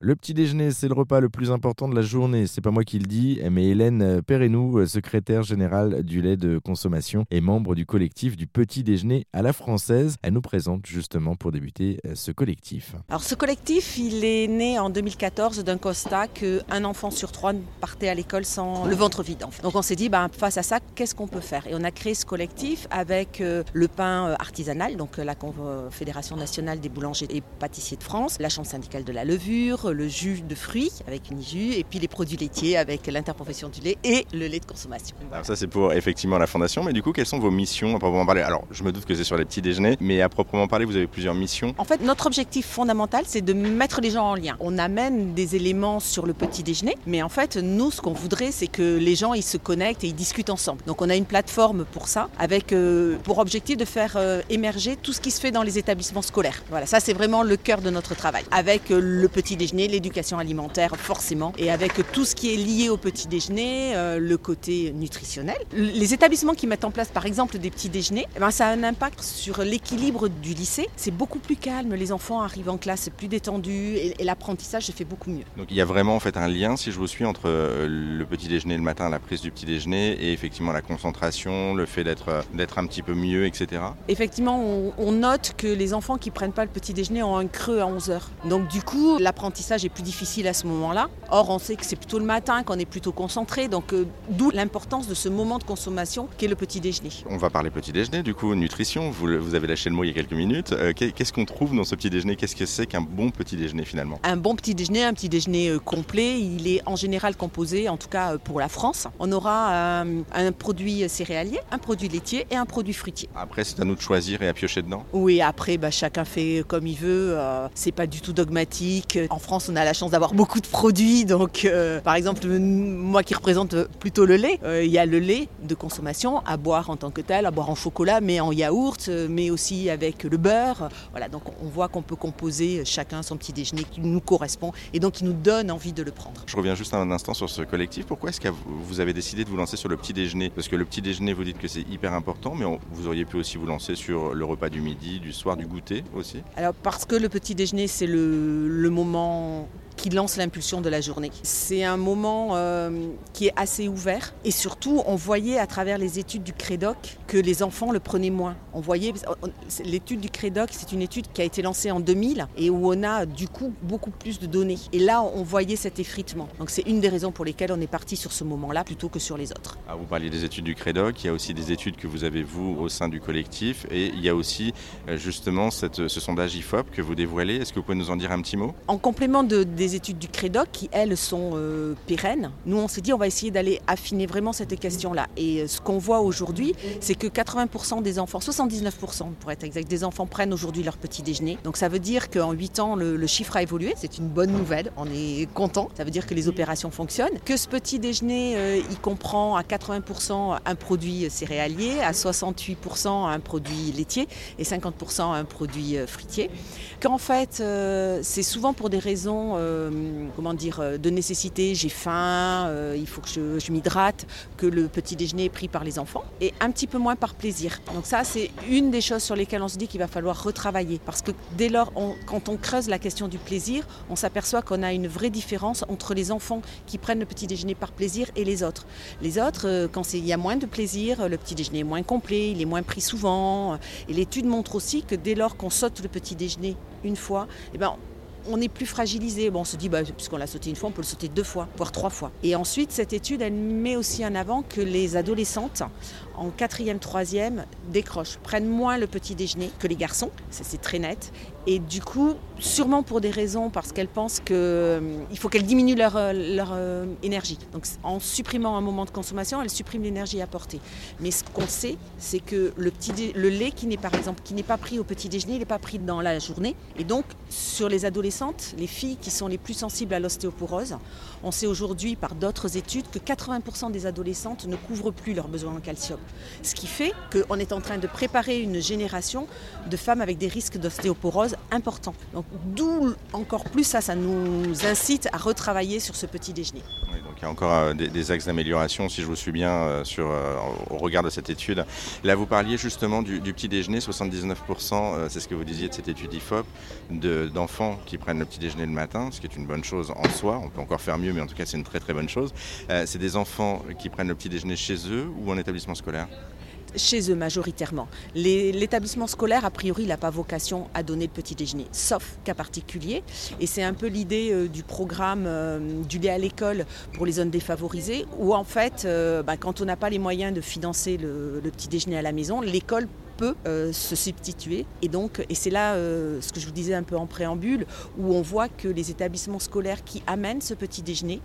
Le petit déjeuner, c'est le repas le plus important de la journée. C'est pas moi qui le dis, mais Hélène Perrenou, secrétaire générale du lait de consommation et membre du collectif du petit déjeuner à la française. Elle nous présente justement pour débuter ce collectif. Alors ce collectif, il est né en 2014 d'un constat qu'un enfant sur trois partait à l'école sans le ventre vide. Donc on s'est dit, bah, face à ça, qu'est-ce qu'on peut faire? Et on a créé ce collectif avec euh, le pain euh, artisanal, donc euh, la Confédération nationale des boulangers et pâtissiers de France, la Chambre syndicale de la levure, le jus de fruits avec Uniju et puis les produits laitiers avec l'interprofession du lait et le lait de consommation. Alors ça c'est pour effectivement la fondation, mais du coup quelles sont vos missions à proprement parler? Alors je me doute que c'est sur les petits déjeuners, mais à proprement parler vous avez plusieurs missions. En fait notre objectif fondamental c'est de mettre les gens en lien. On amène des éléments sur le petit déjeuner, mais en fait nous ce qu'on voudrait c'est que les gens ils se connectent et ils discutent ensemble. Donc on a une plateforme pour ça avec euh, pour objectif de faire euh, émerger tout ce qui se fait dans les établissements scolaires. Voilà, ça c'est vraiment le cœur de notre travail. Avec euh, le petit déjeuner l'éducation alimentaire forcément, et avec tout ce qui est lié au petit déjeuner, euh, le côté nutritionnel. Les établissements qui mettent en place par exemple des petits déjeuners, eh ben, ça a un impact sur l'équilibre du lycée. C'est beaucoup plus calme, les enfants arrivent en classe plus détendus et, l'apprentissage se fait beaucoup mieux. Donc il y a vraiment en fait un lien, si je vous suis, entre euh, le petit déjeuner le matin, la prise du petit déjeuner et effectivement la concentration, le fait d'être euh, d'être un petit peu mieux, etc. Effectivement, on, on note que les enfants qui prennent pas le petit déjeuner ont un creux à 11 heures. Donc du coup, l'apprentissage est plus difficile à ce moment-là. Or, on sait que c'est plutôt le matin qu'on est plutôt concentré, donc euh, d'où l'importance de ce moment de consommation qu'est le petit déjeuner. On va parler petit déjeuner, du coup, nutrition. Vous, vous avez lâché le mot il y a quelques minutes. Euh, qu'est-ce qu'on trouve dans ce petit déjeuner? Qu'est-ce que c'est qu'un bon petit déjeuner finalement? Un bon petit déjeuner, un petit déjeuner euh, complet, il est en général composé, en tout cas pour la France. On aura un produit céréalier, un produit laitier et un produit fruitier. Après, c'est à nous de choisir et à piocher dedans? Oui, après, bah, chacun fait comme il veut. c'est pas du tout dogmatique. En France, on a la chance d'avoir beaucoup de produits. Donc, euh, par exemple, moi qui représente plutôt le lait, euh, il y a le lait de consommation à boire en tant que tel, à boire en chocolat, mais en yaourt, euh, mais aussi avec le beurre. Voilà, donc on voit qu'on peut composer chacun son petit déjeuner qui nous correspond et donc qui nous donne envie de le prendre. Je reviens juste un instant sur ce collectif. Pourquoi est-ce que vous avez décidé de vous lancer sur le petit déjeuner? Parce que le petit déjeuner, vous dites que c'est hyper important, mais vous auriez pu aussi vous lancer sur le repas du midi, du soir, du goûter aussi Alors parce que le petit déjeuner, c'est le, le moment 네. Qui lance l'impulsion de la journée. C'est un moment euh, qui est assez ouvert et surtout on voyait à travers les études du Crédoc que les enfants le prenaient moins. On voyait l'étude du Crédoc, c'est une étude qui a été lancée en 2000 et où on a du coup beaucoup plus de données. Et là on voyait cet effritement. Donc c'est une des raisons pour lesquelles on est parti sur ce moment-là plutôt que sur les autres. Ah, vous parliez des études du Crédoc, il y a aussi des études que vous avez vous au sein du collectif et il y a aussi euh, justement cette, ce sondage IFOP que vous dévoilez. Est-ce que vous pouvez nous en dire un petit mot? En complément de, des études du Crédoc qui, elles, sont euh, pérennes. Nous, on s'est dit, on va essayer d'aller affiner vraiment cette question-là. Et euh, ce qu'on voit aujourd'hui, c'est que 80% des enfants, 79% pour être exact, des enfants prennent aujourd'hui leur petit déjeuner. Donc ça veut dire qu'en 8 ans, le, chiffre a évolué. C'est une bonne nouvelle. On est content. Ça veut dire que les opérations fonctionnent. Que ce petit déjeuner, euh, il comprend à 80% un produit céréalier, à 68% un produit laitier et 50% un produit fruitier. Qu'en fait, c'est souvent pour des raisons comment dire, euh, de nécessité, j'ai faim, euh, il faut que je, m'hydrate, que le petit déjeuner est pris par les enfants, et un petit peu moins par plaisir. Donc ça, c'est une des choses sur lesquelles on se dit qu'il va falloir retravailler, parce que dès lors, quand on creuse la question du plaisir, on s'aperçoit qu'on a une vraie différence entre les enfants qui prennent le petit déjeuner par plaisir et les autres. Les autres, euh, quand il y a moins de plaisir, le petit déjeuner est moins complet, il est moins pris souvent, et l'étude montre aussi que dès lors qu'on saute le petit déjeuner une fois, eh ben, on est plus fragilisé. Bon, on se dit, bah, puisqu'on l'a sauté une fois, on peut le sauter deux fois, voire trois fois. Et ensuite, cette étude, elle met aussi en avant que les adolescentes, en quatrième, troisième, décrochent, prennent moins le petit déjeuner que les garçons, ça c'est très net. Et du coup, sûrement pour des raisons, parce qu'elles pensent qu'il euh, faut qu'elles diminuent leur, euh, euh, énergie. Donc en supprimant un moment de consommation, elles suppriment l'énergie apportée. Mais ce qu'on sait, c'est que le lait qui n'est par exemple qui n'est pas pris au petit déjeuner, il n'est pas pris dans la journée. Et donc sur les adolescentes, les filles qui sont les plus sensibles à l'ostéoporose, on sait aujourd'hui par d'autres études que 80% des adolescentes ne couvrent plus leurs besoins en calcium. Ce qui fait qu'on est en train de préparer une génération de femmes avec des risques d'ostéoporose importants. Donc d'où encore plus ça, ça nous incite à retravailler sur ce petit déjeuner il y a encore des, axes d'amélioration, si je vous suis bien, sur, au regard de cette étude. Là, vous parliez justement du, petit déjeuner, 79%, c'est ce que vous disiez de cette étude IFOP, d'enfants qui prennent le petit déjeuner le matin, ce qui est une bonne chose en soi. On peut encore faire mieux, mais en tout cas, c'est une très très bonne chose. c'est des enfants qui prennent le petit déjeuner chez eux ou en établissement scolaire? Chez eux majoritairement. L'établissement scolaire, a priori, n'a pas vocation à donner le petit déjeuner, sauf cas particulier. Et c'est un peu l'idée euh, du programme euh, du lait à l'école pour les zones défavorisées, où en fait, euh, bah, quand on n'a pas les moyens de financer le, le petit déjeuner à la maison, l'école peut euh, se substituer. Et donc, et c'est là euh, ce que je vous disais un peu en préambule, où on voit que les établissements scolaires qui amènent ce petit déjeuner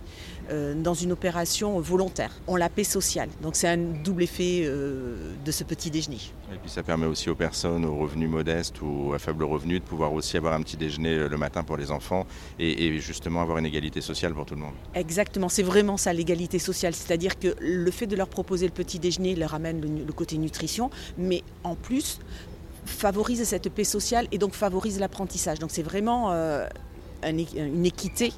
euh, dans une opération volontaire ont la paix sociale. Donc c'est un double effet de ce petit déjeuner. Et puis ça permet aussi aux personnes aux revenus modestes ou à faible revenu de pouvoir aussi avoir un petit déjeuner le matin pour les enfants et, et justement avoir une égalité sociale pour tout le monde. Exactement, c'est vraiment ça l'égalité sociale, c'est-à-dire que le fait de leur proposer le petit déjeuner leur amène le, le côté nutrition, mais en plus favorise cette paix sociale et donc favorise l'apprentissage. Donc c'est vraiment euh, une équité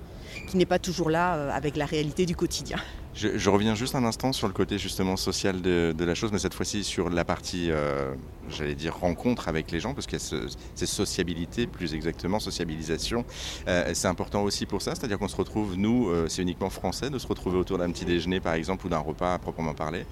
qui n'est pas toujours là euh, avec la réalité du quotidien. Je, reviens juste un instant sur le côté justement social de, la chose, mais cette fois-ci sur la partie, euh, j'allais dire, rencontre avec les gens, parce qu'il y a plus exactement, sociabilisation. Euh, c'est important aussi pour ça, c'est-à-dire qu'on se retrouve, nous, euh, c'est uniquement français de se retrouver autour d'un petit déjeuner, par exemple, ou d'un repas à proprement parler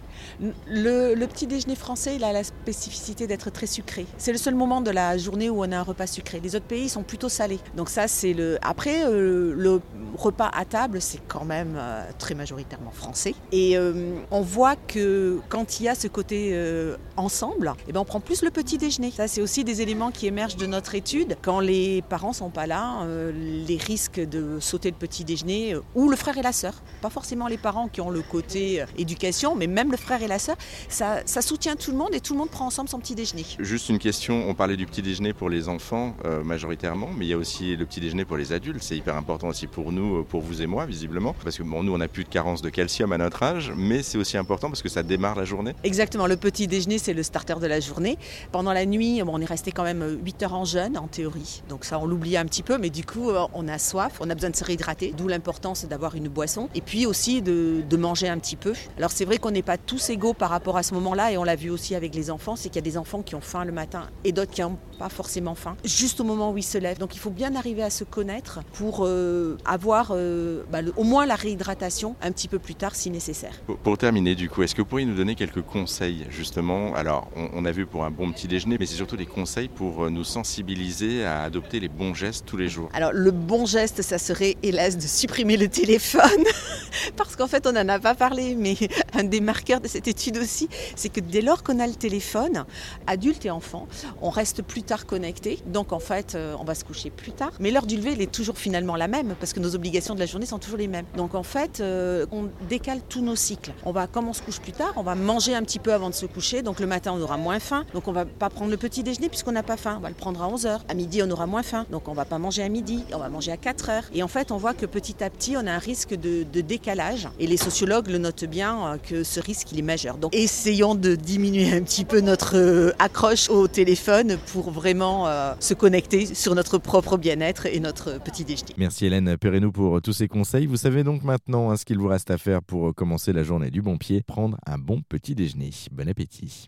le, petit déjeuner français, il a la spécificité d'être très sucré. C'est le seul moment de la journée où on a un repas sucré. Les autres pays sont plutôt salés. Donc ça, c'est le... Après, le repas à table, c'est quand même très majoritairement français. Et euh, on voit que quand il y a ce côté euh, ensemble, eh ben on prend plus le petit déjeuner. Ça, c'est aussi des éléments qui émergent de notre étude. Quand les parents sont pas là, euh, les risques de sauter le petit déjeuner, ou le frère et la sœur, pas forcément les parents qui ont le côté éducation, mais même le frère et la sœur, ça, soutient tout le monde et tout le monde prend ensemble son petit déjeuner. Juste une question, on parlait du petit déjeuner pour les enfants majoritairement, mais il y a aussi le petit déjeuner pour les adultes. C'est hyper important aussi pour nous, pour vous et moi, visiblement, parce que bon, nous, on n'a plus de carence de à notre âge, mais c'est aussi important parce que ça démarre la journée. Exactement, le petit déjeuner, c'est le starter de la journée. Pendant la nuit, on est resté quand même 8 heures en jeûne, en théorie. Donc ça, on l'oublie un petit peu, mais du coup, euh, on a soif, on a besoin de se réhydrater, d'où l'importance d'avoir une boisson. Et puis aussi de, manger un petit peu. Alors c'est vrai qu'on n'est pas tous égaux par rapport à ce moment-là, et on l'a vu aussi avec les enfants, c'est qu'il y a des enfants qui ont faim le matin et d'autres qui n'ont pas forcément faim, juste au moment où ils se lèvent. Donc il faut bien arriver à se connaître pour euh, avoir euh, bah, au moins la réhydratation un petit peu plus tard si nécessaire. Pour, terminer, du coup, est-ce que vous pourriez nous donner quelques conseils, justement? Alors, on, a vu pour un bon petit déjeuner, mais c'est surtout des conseils pour euh, nous sensibiliser à adopter les bons gestes tous les jours. Alors, le bon geste, ça serait, hélas, de supprimer le téléphone, parce qu'en fait, on n'en a pas parlé, mais un des marqueurs de cette étude aussi, c'est que dès lors qu'on a le téléphone, adultes et enfants, on reste plus tard connectés, donc en fait, euh, on va se coucher plus tard. Mais l'heure du lever, elle est toujours finalement la même, parce que nos obligations de la journée sont toujours les mêmes. Donc en fait, euh, on décale tous nos cycles. On va, comme on se couche plus tard, on va manger un petit peu avant de se coucher. Donc le matin, on aura moins faim. Donc on va pas prendre le petit déjeuner puisqu'on n'a pas faim. On va le prendre à 11h. À midi, on aura moins faim. Donc on va pas manger à midi. On va manger à 4h. Et en fait, on voit que petit à petit, on a un risque de, décalage. Et les sociologues le notent bien euh, que ce risque, il est majeur. Donc essayons de diminuer un petit peu notre euh, accroche au téléphone pour vraiment euh, se connecter sur notre propre bien-être et notre petit déjeuner. Merci Hélène Perrenou pour tous ces conseils. Vous savez donc maintenant hein, ce qu'il vous reste à faire pour commencer la journée du bon pied, prendre un bon petit déjeuner. Bon appétit.